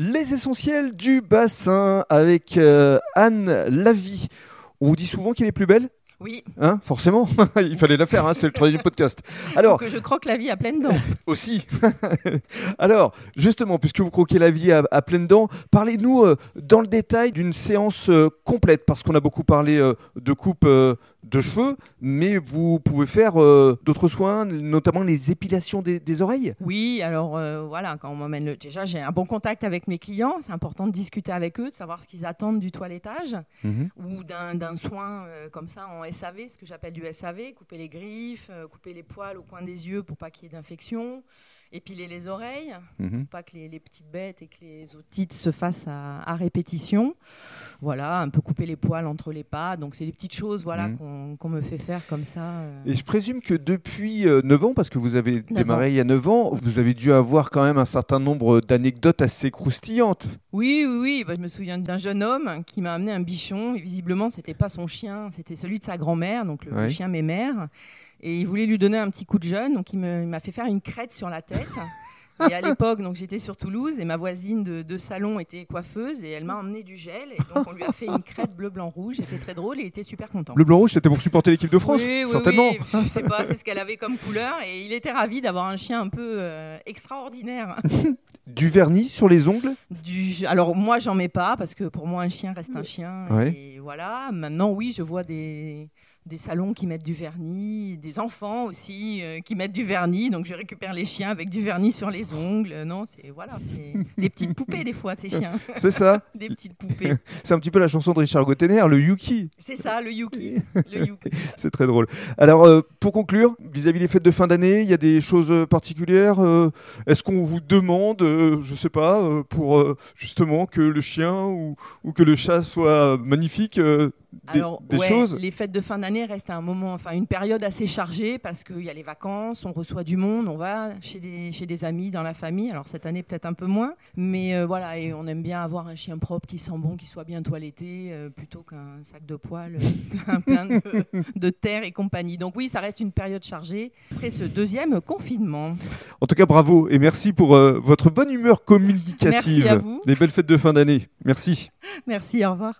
Les essentiels du bassin avec euh, Anne Lavie. On vous dit souvent qu'elle est plus belle Oui, Hein Forcément, il fallait la faire, hein, c'est le troisième podcast. Alors, que je croque la vie à pleines dents. aussi. Alors, justement, puisque vous croquez la vie à, à pleines dents, parlez-nous euh, dans le détail d'une séance euh, complète, parce qu'on a beaucoup parlé euh, de coupe de cheveux, mais vous pouvez faire d'autres soins, notamment les épilations des, des oreilles? Oui, alors voilà, quand on m'emmène le... Déjà, j'ai un bon contact avec mes clients. C'est important de discuter avec eux, de savoir ce qu'ils attendent du toilettage ou d'un soin comme ça en SAV, ce que j'appelle du SAV, couper les griffes, euh, couper les poils au coin des yeux pour pas qu'il y ait d'infection, épiler les oreilles, Mhm. pour pas que les, les petites bêtes et que les otites se fassent à, à répétition. Voilà, un peu couper les poils entre les pas. Donc c'est des petites choses voilà, Mhm. qu'on qu'on me fait faire comme ça. euh. Et je présume que depuis euh, 9 ans, parce que vous avez ans. démarré il y a 9 ans, vous avez dû avoir quand même un certain nombre d'anecdotes assez croustillantes. Oui, oui, oui. Bah, je me souviens d'un jeune homme qui m'a amené un bichon. Et visiblement, c'était pas son chien, c'était celui de sa grand-mère, donc le, le chien mémère. Et il voulait lui donner un petit coup de jeune, donc il me- il m'a fait faire une crête sur la tête. Et à l'époque, donc j'étais sur Toulouse et ma voisine de, de salon était coiffeuse et elle m'a emmené du gel et donc on lui a fait une crête bleu blanc rouge. C'était très drôle et il était super content. Le blanc rouge, c'était pour supporter l'équipe de France, oui, oui, certainement. oui. Je sais pas, c'est ce qu'elle avait comme couleur et il était ravi d'avoir un chien un peu euh, extraordinaire. Du vernis sur les ongles? Du... Alors moi j'en mets pas parce que pour moi un chien reste un chien Ouais. et voilà. Maintenant oui je vois des des salons qui mettent du vernis, des enfants aussi euh, qui mettent du vernis. Donc je récupère les chiens avec du vernis sur les ongles. Non c'est voilà c'est des petites poupées des fois ces chiens, C'est ça. des petites poupées. C'est un petit peu la chanson de Richard Gottener, le Yuki. C'est ça le Yuki, le Yuki. C'est très drôle. Alors, euh, pour conclure, vis-à-vis des fêtes de fin d'année, il y a des choses euh, particulières. euh, Est-ce qu'on vous demande, je sais pas, pour justement que le chien ou, ou que le chat soit magnifique, Alors, des ouais, choses les fêtes de fin d'année restent un moment, enfin une période assez chargée parce qu'il y a les vacances, on reçoit du monde, on va chez des, chez des amis, dans la famille. Alors cette année peut-être un peu moins, mais euh, voilà, et on aime bien avoir un chien propre qui sent bon, qui soit bien toiletté, euh, plutôt qu'un sac de poils euh, plein, plein de, de terre et compagnie. Donc oui, ça reste une période chargée après ce deuxième confinement. En tout cas, bravo et merci pour votre bonne humeur communicative. Merci à vous. Des belles fêtes de fin d'année. Merci. Merci, au revoir.